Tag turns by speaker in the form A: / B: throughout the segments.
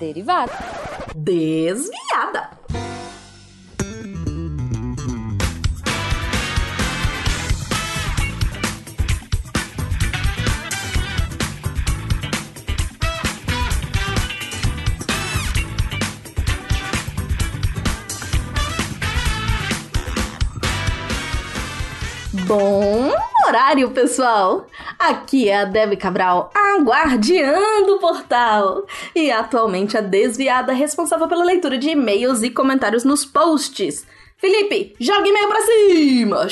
A: Derivada.
B: Desviada. Bom horário, pessoal! Aqui é a Debbie Cabral, guardiã do portal, e atualmente a desviada responsável pela leitura de e-mails e comentários nos posts. Felipe, joga e-mail pra cima!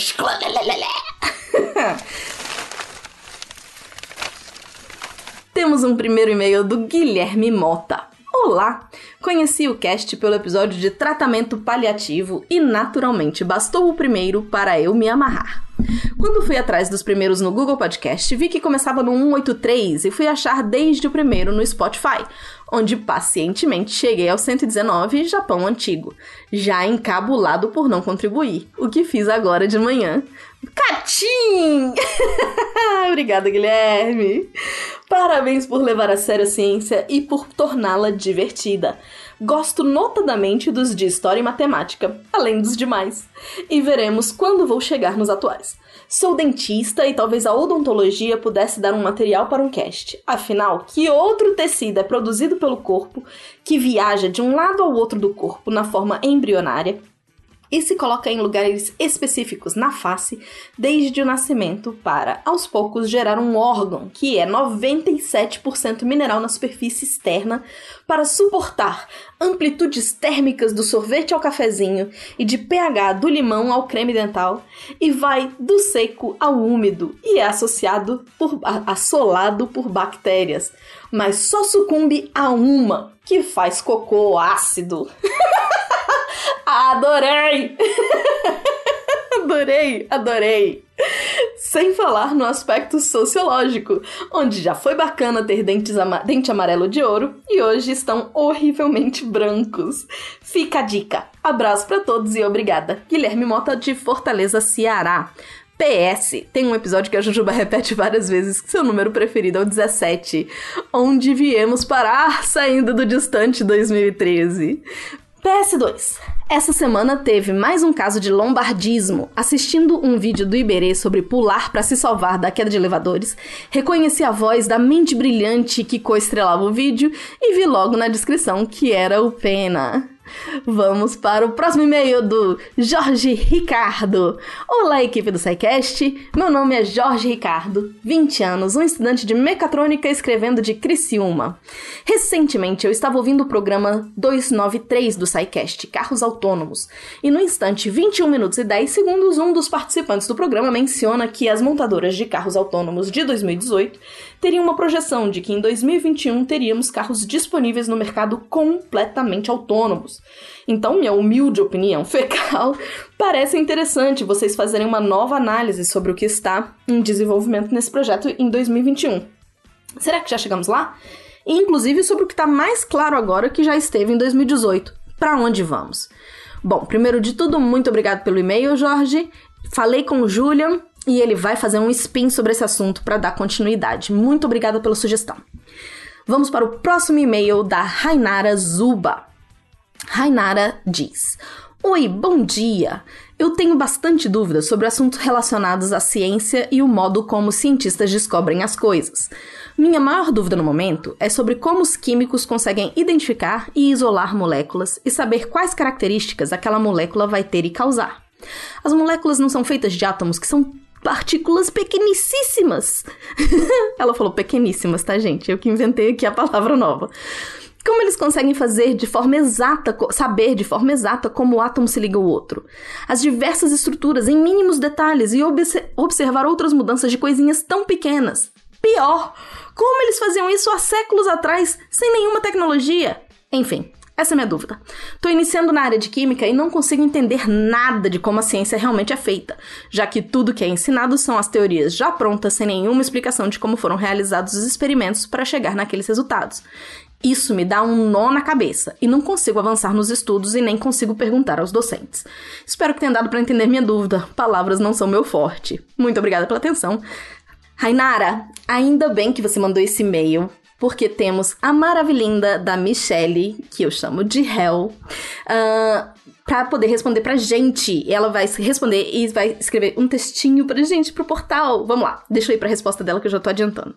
B: Temos um primeiro e-mail do Guilherme Mota. Olá! Conheci o cast pelo episódio de tratamento paliativo e, naturalmente, bastou o primeiro para eu me amarrar. Quando fui atrás dos primeiros no Google Podcast, vi que começava no 183 e fui achar desde o primeiro no Spotify, onde pacientemente cheguei ao 119 Japão Antigo, já encabulado por não contribuir, o que fiz agora de manhã. Catim! Obrigada, Guilherme! Parabéns por levar a sério a ciência e por torná-la divertida. Gosto notadamente dos de História e Matemática, além dos demais. E veremos quando vou chegar nos atuais. Sou dentista e talvez a odontologia pudesse dar um material para um cast. Afinal, que outro tecido é produzido pelo corpo que viaja de um lado ao outro do corpo na forma embrionária e se coloca em lugares específicos na face desde o nascimento para, aos poucos, gerar um órgão que é 97% mineral na superfície externa para suportar amplitudes térmicas do sorvete ao cafezinho e de pH do limão ao creme dental e vai do seco ao úmido e é associado por assolado por bactérias, mas só sucumbe a uma que faz cocô ácido. Adorei! adorei, adorei! Sem falar no aspecto sociológico, onde já foi bacana ter dentes ama dente amarelo de ouro e hoje estão horrivelmente brancos. Fica a dica. Abraço para todos e obrigada. Guilherme Mota de Fortaleza, Ceará. PS, tem um episódio que a Jujuba repete várias vezes que seu número preferido é o 17, onde viemos parar saindo do distante 2013. PS2. Essa semana teve mais um caso de lombardismo. Assistindo um vídeo do Iberê sobre pular para se salvar da queda de elevadores, reconheci a voz da mente brilhante que coestrelava o vídeo e vi logo na descrição que era o Pena. Vamos para o próximo e-mail do Jorge Ricardo. Olá, equipe do SciCast. Meu nome é Jorge Ricardo, 20 anos, um estudante de mecatrônica escrevendo de Criciúma. Recentemente eu estava ouvindo o programa 293 do SciCast, Carros Autônomos, e no instante 21 minutos e 10 segundos, um dos participantes do programa menciona que as montadoras de carros autônomos de 2018 teriam uma projeção de que em 2021 teríamos carros disponíveis no mercado completamente autônomos. Então, minha humilde opinião fecal, parece interessante vocês fazerem uma nova análise sobre o que está em desenvolvimento nesse projeto em 2021. Será que já chegamos lá? inclusive sobre o que está mais claro agora que já esteve em 2018. Para onde vamos? Bom, primeiro de tudo, muito obrigado pelo e-mail, Jorge. Falei com o Julian e ele vai fazer um spin sobre esse assunto para dar continuidade. Muito obrigada pela sugestão. Vamos para o próximo e-mail da Rainara Zuba. Rainara diz: Oi, bom dia! Eu tenho bastante dúvidas sobre assuntos relacionados à ciência e o modo como cientistas descobrem as coisas. Minha maior dúvida no momento é sobre como os químicos conseguem identificar e isolar moléculas e saber quais características aquela molécula vai ter e causar. As moléculas não são feitas de átomos que são partículas pequenicíssimas. Ela falou pequeníssimas, tá, gente? Eu que inventei aqui a palavra nova. Como eles conseguem fazer de forma exata, saber de forma exata como o átomo se liga ao outro? As diversas estruturas em mínimos detalhes e observar outras mudanças de coisinhas tão pequenas. Pior, como eles faziam isso há séculos atrás, sem nenhuma tecnologia? Enfim, essa é a minha dúvida. Estou iniciando na área de química e não consigo entender nada de como a ciência realmente é feita, já que tudo que é ensinado são as teorias já prontas, sem nenhuma explicação de como foram realizados os experimentos para chegar naqueles resultados. Isso me dá um nó na cabeça e não consigo avançar nos estudos e nem consigo perguntar aos docentes. Espero que tenha dado para entender minha dúvida. Palavras não são meu forte. Muito obrigada pela atenção. Rainara, ainda bem que você mandou esse e-mail. porque temos a maravilhinda da Michelle, que eu chamo de Hell, uh, para poder responder pra gente. Ela vai responder e vai escrever um textinho pra gente pro portal. Vamos lá, deixa eu ir pra resposta dela que eu já tô adiantando.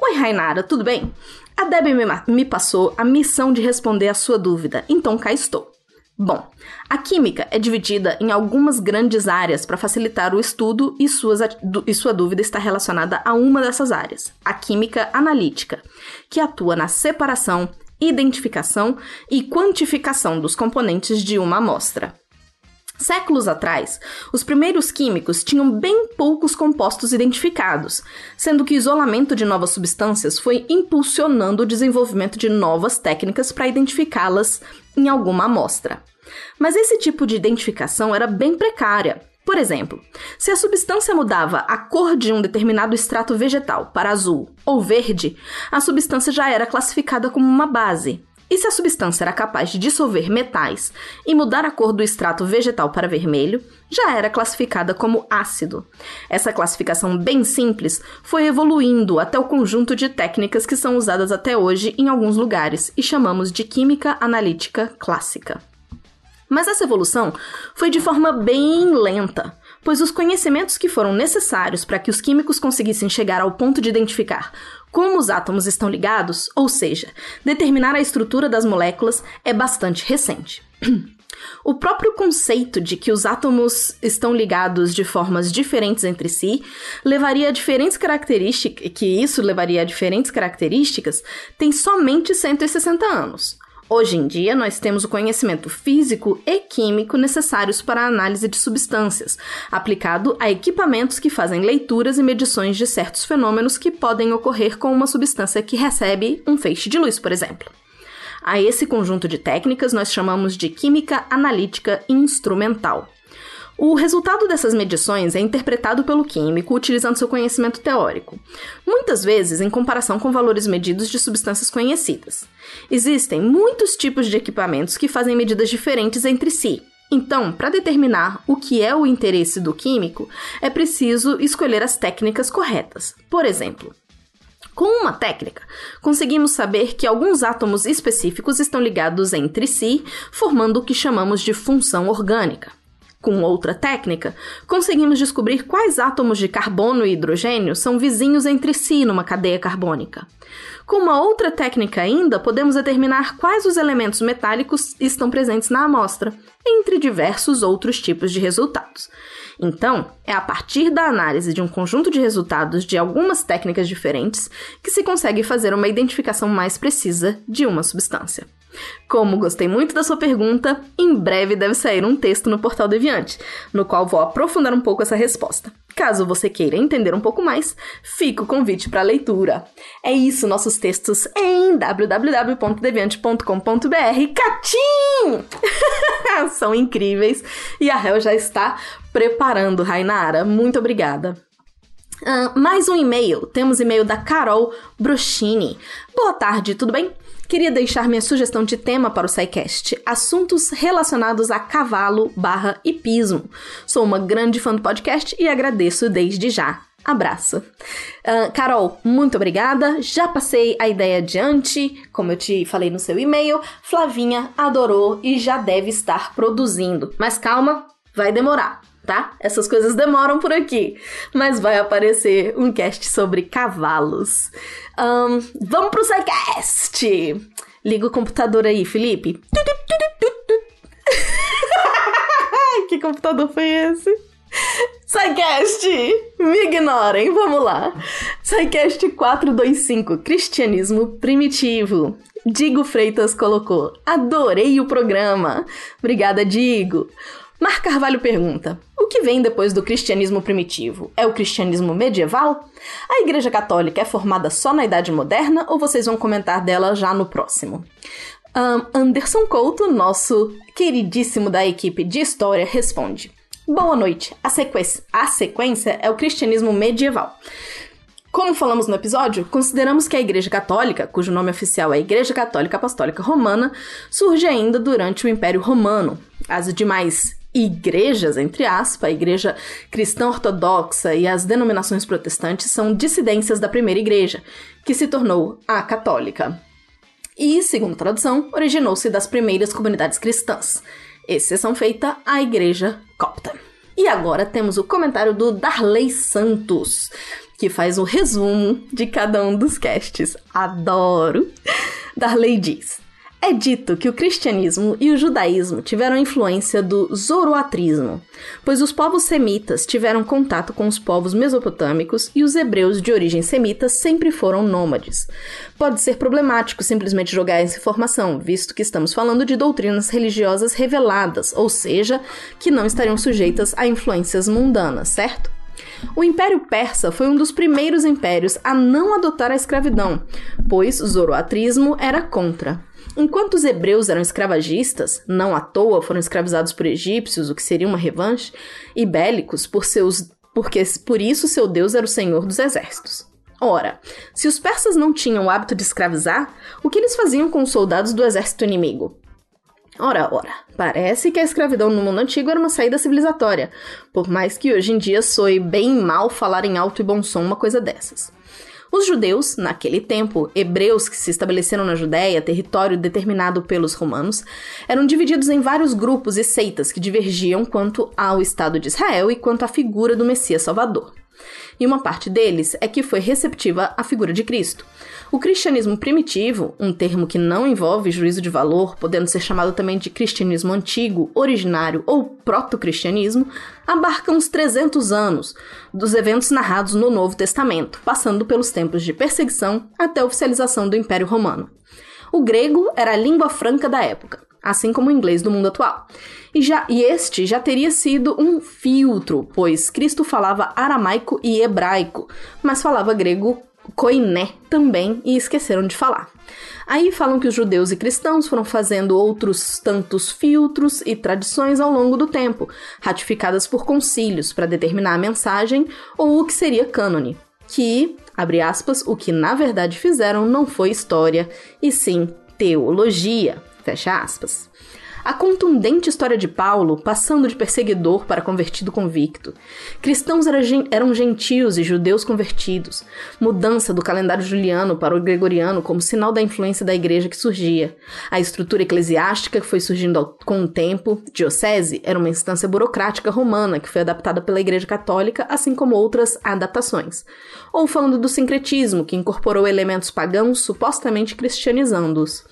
B: Oi, Rainara, tudo bem? A Debbie me, me passou a missão de responder a sua dúvida, então cá estou. Bom, a química é dividida em algumas grandes áreas para facilitar o estudo e, suas, e sua dúvida está relacionada a uma dessas áreas, a química analítica, que atua na separação, identificação e quantificação dos componentes de uma amostra. Séculos atrás, os primeiros químicos tinham bem poucos compostos identificados, sendo que o isolamento de novas substâncias foi impulsionando o desenvolvimento de novas técnicas para identificá-las em alguma amostra. Mas esse tipo de identificação era bem precária. Por exemplo, se a substância mudava a cor de um determinado extrato vegetal para azul ou verde, a substância já era classificada como uma base. E se a substância era capaz de dissolver metais e mudar a cor do extrato vegetal para vermelho, já era classificada como ácido. Essa classificação bem simples foi evoluindo até o conjunto de técnicas que são usadas até hoje em alguns lugares e chamamos de química analítica clássica. Mas essa evolução foi de forma bem lenta, pois os conhecimentos que foram necessários para que os químicos conseguissem chegar ao ponto de identificar como os átomos estão ligados, ou seja, determinar a estrutura das moléculas, é bastante recente. O próprio conceito de que os átomos estão ligados de formas diferentes entre si levaria a diferentes características, que isso levaria a diferentes características, tem somente 160 anos. Hoje em dia, nós temos o conhecimento físico e químico necessários para a análise de substâncias, aplicado a equipamentos que fazem leituras e medições de certos fenômenos que podem ocorrer com uma substância que recebe um feixe de luz, por exemplo. A esse conjunto de técnicas nós chamamos de química analítica instrumental. O resultado dessas medições é interpretado pelo químico utilizando seu conhecimento teórico, muitas vezes em comparação com valores medidos de substâncias conhecidas. Existem muitos tipos de equipamentos que fazem medidas diferentes entre si. Então, para determinar o que é o interesse do químico, é preciso escolher as técnicas corretas. Por exemplo, com uma técnica, conseguimos saber que alguns átomos específicos estão ligados entre si, formando o que chamamos de função orgânica. Com outra técnica, conseguimos descobrir quais átomos de carbono e hidrogênio são vizinhos entre si numa cadeia carbônica. Com uma outra técnica ainda, podemos determinar quais os elementos metálicos estão presentes na amostra, entre diversos outros tipos de resultados. Então, é a partir da análise de um conjunto de resultados de algumas técnicas diferentes que se consegue fazer uma identificação mais precisa de uma substância. Como gostei muito da sua pergunta, em breve deve sair um texto no Portal Deviante, no qual vou aprofundar um pouco essa resposta. Caso você queira entender um pouco mais, fica o convite para leitura. É isso, nossos textos em www.deviante.com.br. Catim! São incríveis e a Hel já está preparando, Rainara. Muito obrigada. Uh, mais um e-mail. Temos e-mail da Carol Brochini. Boa tarde, tudo bem? Queria deixar minha sugestão de tema para o SciCast: assuntos relacionados a cavalo barra hipismo. Sou uma grande fã do podcast e agradeço desde já. Abraço. Uh, Carol, muito obrigada. Já passei a ideia adiante, como eu te falei no seu e-mail. Flavinha adorou e já deve estar produzindo. Mas calma, vai demorar tá? Essas coisas demoram por aqui, mas vai aparecer um cast sobre cavalos. Um, vamos pro SciCast! Liga o computador aí, Felipe. que computador foi esse? SciCast! Me ignorem, vamos lá. SciCast 425, Cristianismo Primitivo. Digo Freitas colocou, adorei o programa. Obrigada, Digo. Mar Carvalho pergunta: o que vem depois do cristianismo primitivo? É o cristianismo medieval? A Igreja Católica é formada só na Idade Moderna ou vocês vão comentar dela já no próximo? Um, Anderson Couto, nosso queridíssimo da equipe de história, responde: Boa noite. A sequência, a sequência é o cristianismo medieval. Como falamos no episódio, consideramos que a Igreja Católica, cujo nome oficial é Igreja Católica Apostólica Romana, surge ainda durante o Império Romano. As demais igrejas, entre aspas, a igreja cristã ortodoxa e as denominações protestantes são dissidências da primeira igreja, que se tornou a católica. E, segundo a tradução, originou-se das primeiras comunidades cristãs, exceção feita a Igreja Copta. E agora temos o comentário do Darley Santos, que faz o resumo de cada um dos casts. Adoro! Darley diz: é dito que o cristianismo e o judaísmo tiveram influência do zoroatrismo, pois os povos semitas tiveram contato com os povos mesopotâmicos e os hebreus de origem semita sempre foram nômades. Pode ser problemático simplesmente jogar essa informação, visto que estamos falando de doutrinas religiosas reveladas, ou seja, que não estariam sujeitas a influências mundanas, certo? O Império Persa foi um dos primeiros impérios a não adotar a escravidão, pois zoroatrismo era contra. Enquanto os hebreus eram escravagistas, não à toa foram escravizados por egípcios, o que seria uma revanche, e bélicos por seus porque por isso seu deus era o senhor dos exércitos. Ora, se os persas não tinham o hábito de escravizar, o que eles faziam com os soldados do exército inimigo? Ora, ora, parece que a escravidão no mundo antigo era uma saída civilizatória, por mais que hoje em dia soe bem mal falar em alto e bom som uma coisa dessas. Os judeus, naquele tempo, hebreus que se estabeleceram na Judéia, território determinado pelos romanos, eram divididos em vários grupos e seitas que divergiam quanto ao Estado de Israel e quanto à figura do Messias Salvador e uma parte deles é que foi receptiva à figura de Cristo. O cristianismo primitivo, um termo que não envolve juízo de valor, podendo ser chamado também de cristianismo antigo, originário ou proto-cristianismo, abarca uns 300 anos dos eventos narrados no Novo Testamento, passando pelos tempos de perseguição até a oficialização do Império Romano. O grego era a língua franca da época assim como o inglês do mundo atual. E, já, e este já teria sido um filtro, pois Cristo falava aramaico e hebraico, mas falava grego koiné também e esqueceram de falar. Aí falam que os judeus e cristãos foram fazendo outros tantos filtros e tradições ao longo do tempo, ratificadas por concílios para determinar a mensagem ou o que seria cânone. Que, abre aspas, o que na verdade fizeram não foi história, e sim teologia. Fecha aspas. A contundente história de Paulo, passando de perseguidor para convertido convicto. Cristãos eram gentios e judeus convertidos. Mudança do calendário juliano para o gregoriano como sinal da influência da igreja que surgia. A estrutura eclesiástica que foi surgindo com o tempo. Diocese era uma instância burocrática romana que foi adaptada pela igreja católica, assim como outras adaptações. Ou falando do sincretismo, que incorporou elementos pagãos supostamente cristianizando-os.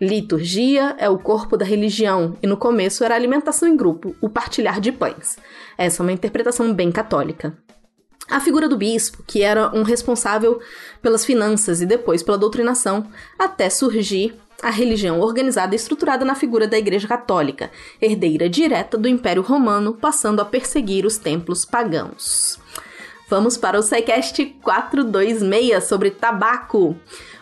B: Liturgia é o corpo da religião, e no começo era alimentação em grupo, o partilhar de pães. Essa é uma interpretação bem católica. A figura do bispo, que era um responsável pelas finanças e depois pela doutrinação, até surgir a religião organizada e estruturada na figura da Igreja Católica, herdeira direta do Império Romano, passando a perseguir os templos pagãos. Vamos para o SciCast 426 sobre tabaco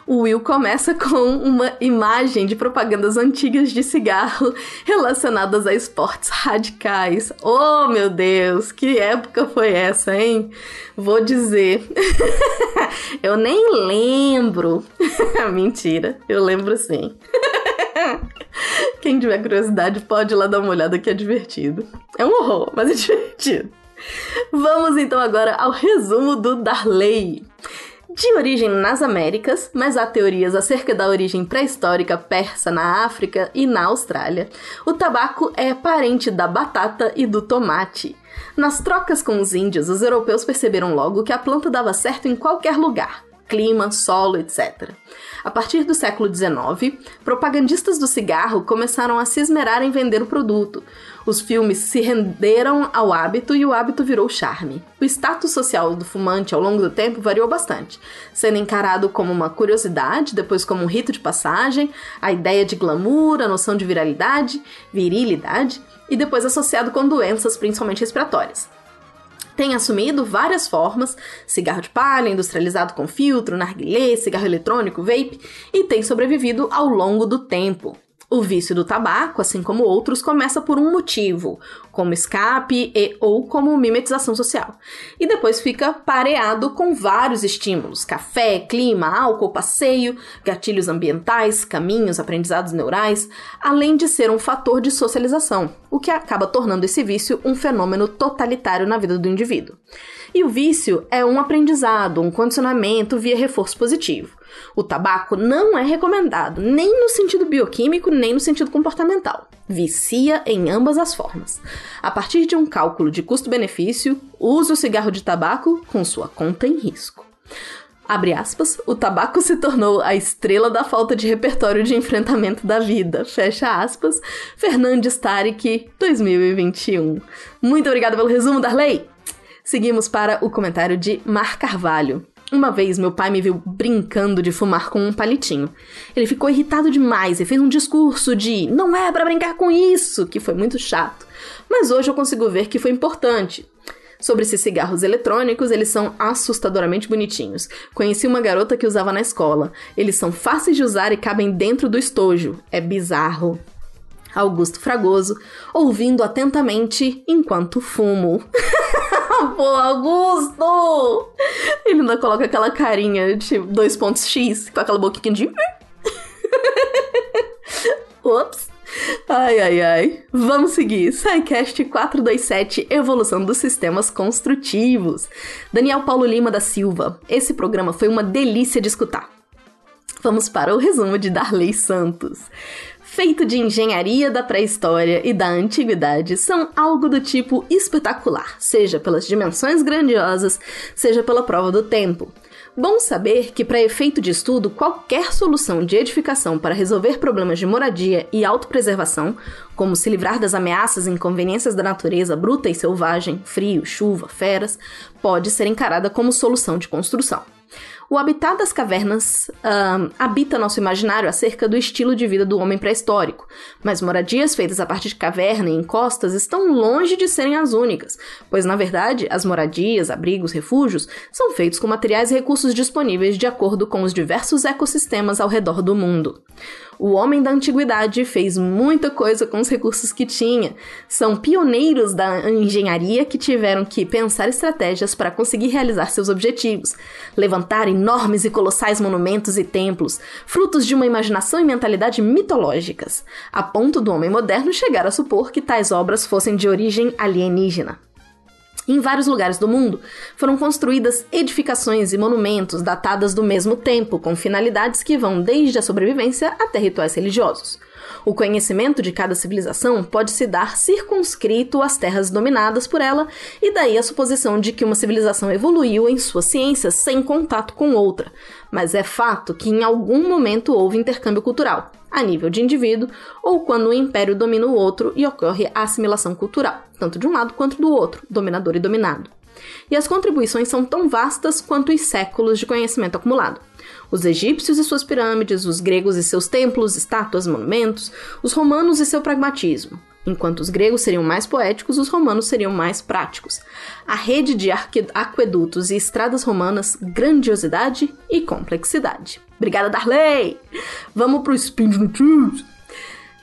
B: o Will começa com uma imagem de propagandas antigas de cigarro relacionadas a esportes radicais. Oh, meu Deus, que época foi essa, hein? Vou dizer. eu nem lembro. Mentira, eu lembro sim. Quem tiver curiosidade pode ir lá dar uma olhada que é divertido. É um horror, mas é divertido. Vamos então agora ao resumo do Darley de origem nas Américas, mas há teorias acerca da origem pré-histórica persa na África e na Austrália. O tabaco é parente da batata e do tomate. Nas trocas com os índios, os europeus perceberam logo que a planta dava certo em qualquer lugar clima, solo, etc. A partir do século XIX, propagandistas do cigarro começaram a se esmerar em vender o produto. Os filmes se renderam ao hábito e o hábito virou charme. O status social do fumante ao longo do tempo variou bastante, sendo encarado como uma curiosidade, depois como um rito de passagem, a ideia de glamour, a noção de viralidade, virilidade, e depois associado com doenças, principalmente respiratórias tem assumido várias formas: cigarro de palha, industrializado com filtro, narguilé, cigarro eletrônico, vape, e tem sobrevivido ao longo do tempo. O vício do tabaco, assim como outros, começa por um motivo, como escape e ou como mimetização social. E depois fica pareado com vários estímulos: café, clima, álcool, passeio, gatilhos ambientais, caminhos, aprendizados neurais, além de ser um fator de socialização, o que acaba tornando esse vício um fenômeno totalitário na vida do indivíduo. E o vício é um aprendizado, um condicionamento via reforço positivo. O tabaco não é recomendado, nem no sentido bioquímico, nem no sentido comportamental. Vicia em ambas as formas. A partir de um cálculo de custo-benefício, use o cigarro de tabaco com sua conta em risco. Abre aspas, o tabaco se tornou a estrela da falta de repertório de enfrentamento da vida. Fecha aspas, Fernandes Tarek, 2021. Muito obrigada pelo resumo, Darley! Seguimos para o comentário de Mar Carvalho. Uma vez meu pai me viu brincando de fumar com um palitinho. Ele ficou irritado demais e fez um discurso de não é para brincar com isso, que foi muito chato. Mas hoje eu consigo ver que foi importante. Sobre esses cigarros eletrônicos, eles são assustadoramente bonitinhos. Conheci uma garota que usava na escola. Eles são fáceis de usar e cabem dentro do estojo. É bizarro. Augusto Fragoso, ouvindo atentamente enquanto fumo. Pô, Augusto! Ele ainda coloca aquela carinha de dois pontos X, com aquela boquinha de. Ops! Ai, ai, ai. Vamos seguir. SciCast 427 Evolução dos Sistemas Construtivos. Daniel Paulo Lima da Silva. Esse programa foi uma delícia de escutar. Vamos para o resumo de Darley Santos feito de engenharia da pré-história e da antiguidade, são algo do tipo espetacular, seja pelas dimensões grandiosas, seja pela prova do tempo. Bom saber que, para efeito de estudo, qualquer solução de edificação para resolver problemas de moradia e autopreservação, como se livrar das ameaças e inconveniências da natureza bruta e selvagem, frio, chuva, feras, pode ser encarada como solução de construção. O habitat das cavernas habita nosso imaginário acerca do estilo de vida do homem pré-histórico, mas moradias feitas a partir de caverna e encostas estão longe de serem as únicas, pois na verdade as moradias, abrigos, refúgios são feitos com materiais e recursos disponíveis de acordo com os diversos ecossistemas ao redor do mundo. O homem da antiguidade fez muita coisa com os recursos que tinha. São pioneiros da engenharia que tiveram que pensar estratégias para conseguir realizar seus objetivos, levantar enormes e colossais monumentos e templos, frutos de uma imaginação e mentalidade mitológicas, a ponto do homem moderno chegar a supor que tais obras fossem de origem alienígena. Em vários lugares do mundo foram construídas edificações e monumentos datadas do mesmo tempo, com finalidades que vão desde a sobrevivência até rituais religiosos. O conhecimento de cada civilização pode se dar circunscrito às terras dominadas por ela, e daí a suposição de que uma civilização evoluiu em sua ciência sem contato com outra. Mas é fato que em algum momento houve intercâmbio cultural, a nível de indivíduo, ou quando o império domina o outro e ocorre a assimilação cultural, tanto de um lado quanto do outro, dominador e dominado. E as contribuições são tão vastas quanto os séculos de conhecimento acumulado os egípcios e suas pirâmides, os gregos e seus templos, estátuas, monumentos, os romanos e seu pragmatismo. Enquanto os gregos seriam mais poéticos, os romanos seriam mais práticos. A rede de aquedutos e estradas romanas, grandiosidade e complexidade. Obrigada, Darley! Vamos pro Spin de Notícias.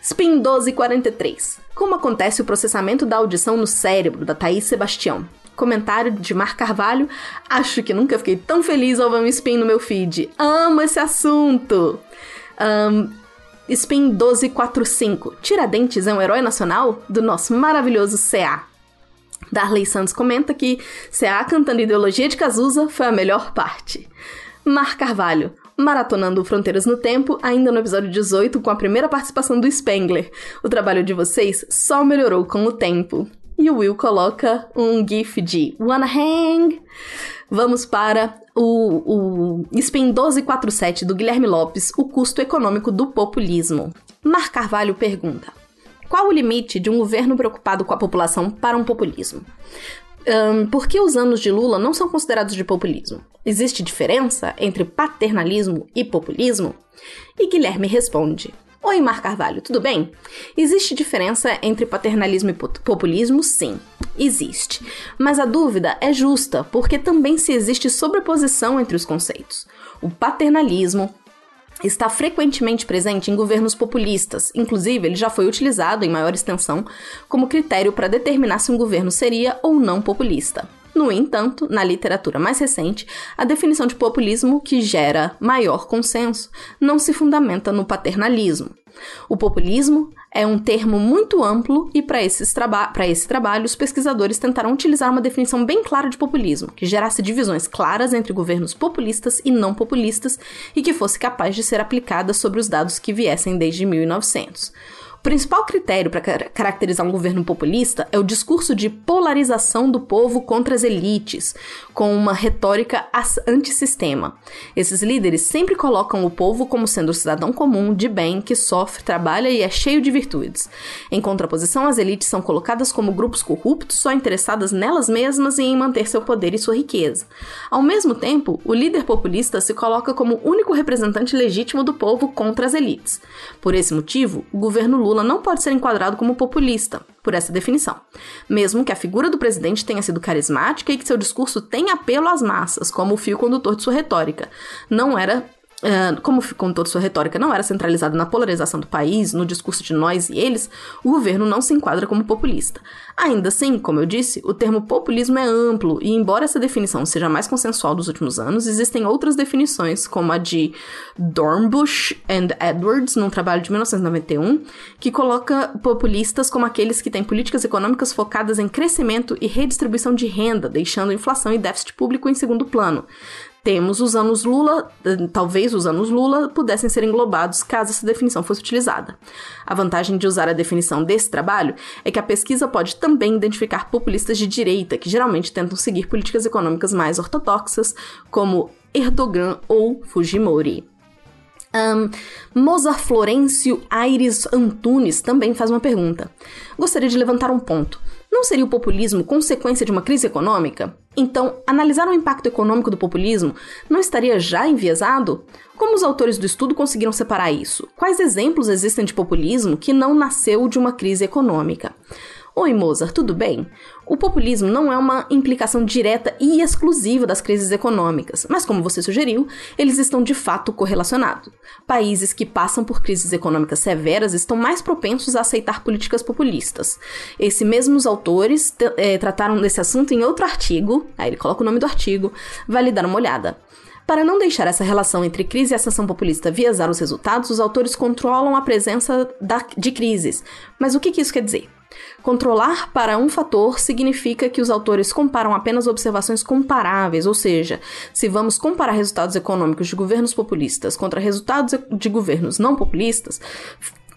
B: Spin 1243. Como acontece o processamento da audição no cérebro da Thaís Sebastião? Comentário de Mar Carvalho. Acho que nunca fiquei tão feliz ao ver um spin no meu feed. Amo esse assunto! Um, spin 1245. Tiradentes é um herói nacional do nosso maravilhoso CA. Darley Santos comenta que CA cantando Ideologia de Cazuza foi a melhor parte. Mar Carvalho. Maratonando Fronteiras no Tempo, ainda no episódio 18, com a primeira participação do Spengler. O trabalho de vocês só melhorou com o tempo. E o Will coloca um gif de Wanna Hang. Vamos para o, o Spin 1247 do Guilherme Lopes, o custo econômico do populismo. Mar Carvalho pergunta: Qual o limite de um governo preocupado com a população para um populismo? Um, por que os anos de Lula não são considerados de populismo? Existe diferença entre paternalismo e populismo? E Guilherme responde: Oi, Mar Carvalho, tudo bem? Existe diferença entre paternalismo e populismo? Sim, existe. Mas a dúvida é justa, porque também se existe sobreposição entre os conceitos. O paternalismo está frequentemente presente em governos populistas, inclusive ele já foi utilizado em maior extensão como critério para determinar se um governo seria ou não populista. No entanto, na literatura mais recente, a definição de populismo que gera maior consenso não se fundamenta no paternalismo. O populismo é um termo muito amplo e para esse trabalho os pesquisadores tentaram utilizar uma definição bem clara de populismo, que gerasse divisões claras entre governos populistas e não populistas e que fosse capaz de ser aplicada sobre os dados que viessem desde 1900. O principal critério para caracterizar um governo populista é o discurso de polarização do povo contra as elites, com uma retórica antissistema. Esses líderes sempre colocam o povo como sendo o cidadão comum, de bem, que sofre, trabalha e é cheio de virtudes. Em contraposição, as elites são colocadas como grupos corruptos, só interessadas nelas mesmas e em manter seu poder e sua riqueza. Ao mesmo tempo, o líder populista se coloca como único representante legítimo do povo contra as elites. Por esse motivo, o governo Lula não pode ser enquadrado como populista, por essa definição. Mesmo que a figura do presidente tenha sido carismática e que seu discurso tenha apelo às massas, como o fio condutor de sua retórica. Não era como com toda sua retórica não era centralizada na polarização do país, no discurso de nós e eles, o governo não se enquadra como populista. Ainda assim, como eu disse, o termo populismo é amplo e, embora essa definição seja mais consensual dos últimos anos, existem outras definições, como a de Dornbusch and Edwards, num trabalho de 1991, que coloca populistas como aqueles que têm políticas econômicas focadas em crescimento e redistribuição de renda, deixando inflação e déficit público em segundo plano temos os anos Lula, eh, talvez os anos Lula pudessem ser englobados caso essa definição fosse utilizada. A vantagem de usar a definição desse trabalho é que a pesquisa pode também identificar populistas de direita, que geralmente tentam seguir políticas econômicas mais ortodoxas, como Erdogan ou Fujimori. Um, Mozart Florencio Aires Antunes também faz uma pergunta. Gostaria de levantar um ponto. Não seria o populismo consequência de uma crise econômica? Então, analisar o impacto econômico do populismo não estaria já enviesado? Como os autores do estudo conseguiram separar isso? Quais exemplos existem de populismo que não nasceu de uma crise econômica? Oi, Mozart, tudo bem? O populismo não é uma implicação direta e exclusiva das crises econômicas, mas como você sugeriu, eles estão de fato correlacionados. Países que passam por crises econômicas severas estão mais propensos a aceitar políticas populistas. Esses mesmos autores é, trataram desse assunto em outro artigo, aí ele coloca o nome do artigo, vale dar uma olhada. Para não deixar essa relação entre crise e ascensão populista viesar os resultados, os autores controlam a presença da, de crises. Mas o que, que isso quer dizer? Controlar para um fator significa que os autores comparam apenas observações comparáveis, ou seja, se vamos comparar resultados econômicos de governos populistas contra resultados de governos não populistas,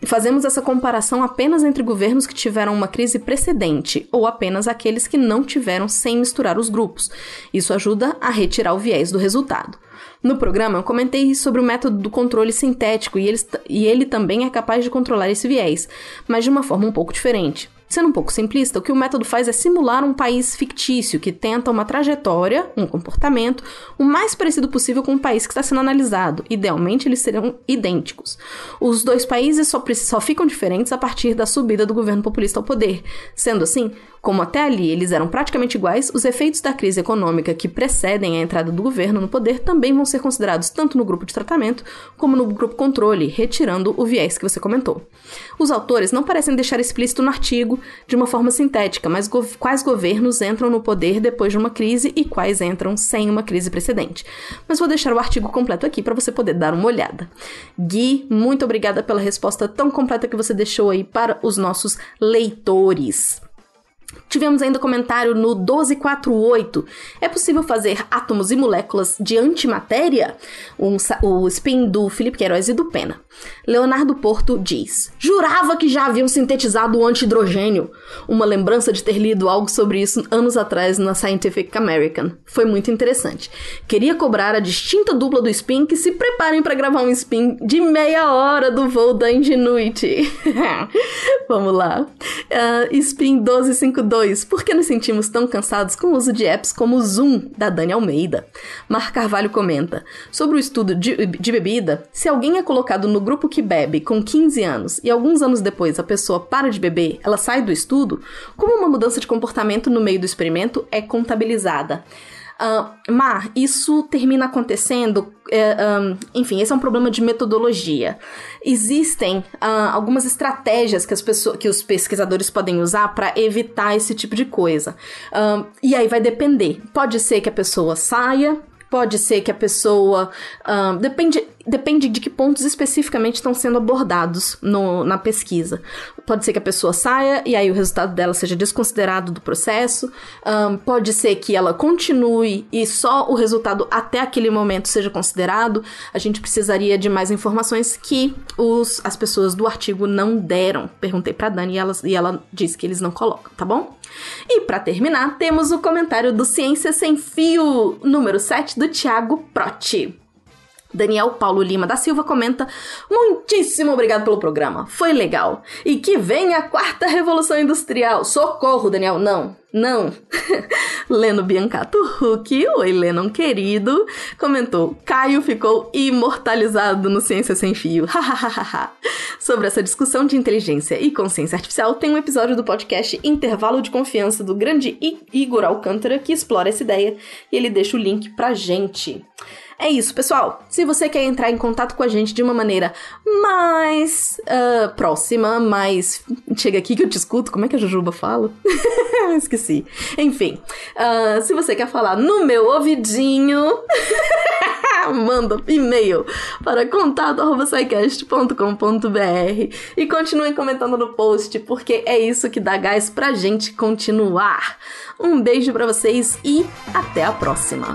B: Fazemos essa comparação apenas entre governos que tiveram uma crise precedente ou apenas aqueles que não tiveram sem misturar os grupos. Isso ajuda a retirar o viés do resultado. No programa, eu comentei sobre o método do controle sintético e ele, e ele também é capaz de controlar esse viés, mas de uma forma um pouco diferente. Sendo um pouco simplista, o que o método faz é simular um país fictício que tenta uma trajetória, um comportamento, o mais parecido possível com o país que está sendo analisado. Idealmente, eles seriam idênticos. Os dois países só, só ficam diferentes a partir da subida do governo populista ao poder. Sendo assim, como até ali eles eram praticamente iguais, os efeitos da crise econômica que precedem a entrada do governo no poder também vão ser considerados tanto no grupo de tratamento como no grupo controle, retirando o viés que você comentou. Os autores não parecem deixar explícito no artigo de uma forma sintética, mas quais governos entram no poder depois de uma crise e quais entram sem uma crise precedente. Mas vou deixar o artigo completo aqui para você poder dar uma olhada. Gui, muito obrigada pela resposta tão completa que você deixou aí para os nossos leitores. Tivemos ainda comentário no 1248. É possível fazer átomos e moléculas de antimatéria? Um, o spin do Felipe Queiroz e do Pena. Leonardo Porto diz: Jurava que já haviam sintetizado o anti-hidrogênio. Uma lembrança de ter lido algo sobre isso anos atrás na Scientific American. Foi muito interessante. Queria cobrar a distinta dupla do spin que se preparem para gravar um spin de meia hora do voo da Ingenuity. Vamos lá. Uh, spin 1252 2. Por que nos sentimos tão cansados com o uso de apps como o Zoom, da Dani Almeida? Mar Carvalho comenta: Sobre o estudo de, de bebida, se alguém é colocado no grupo que bebe com 15 anos e alguns anos depois a pessoa para de beber, ela sai do estudo, como uma mudança de comportamento no meio do experimento é contabilizada? Uh, Mar, isso termina acontecendo é, um, enfim, esse é um problema de metodologia. Existem uh, algumas estratégias que, as pessoas, que os pesquisadores podem usar para evitar esse tipo de coisa. Um, e aí vai depender. Pode ser que a pessoa saia, pode ser que a pessoa. Um, depende, depende de que pontos especificamente estão sendo abordados no, na pesquisa. Pode ser que a pessoa saia e aí o resultado dela seja desconsiderado do processo. Um, pode ser que ela continue e só o resultado até aquele momento seja considerado. A gente precisaria de mais informações que os, as pessoas do artigo não deram. Perguntei para Dani e ela, e ela disse que eles não colocam, tá bom? E para terminar, temos o comentário do Ciência Sem Fio, número 7, do Tiago Proti. Daniel Paulo Lima da Silva comenta: Muitíssimo obrigado pelo programa, foi legal. E que venha a quarta revolução industrial. Socorro, Daniel, não, não. Leno Biancato Huck, oi Lennon querido, comentou: Caio ficou imortalizado no Ciência Sem Fio. Sobre essa discussão de inteligência e consciência artificial, tem um episódio do podcast Intervalo de Confiança do grande Igor Alcântara que explora essa ideia e ele deixa o link pra gente. É isso, pessoal. Se você quer entrar em contato com a gente de uma maneira mais uh, próxima, mais. Chega aqui que eu te escuto. Como é que a Jujuba fala? Esqueci. Enfim, uh, se você quer falar no meu ouvidinho. manda e-mail para contato.com.br e continue comentando no post, porque é isso que dá gás pra gente continuar. Um beijo para vocês e até a próxima!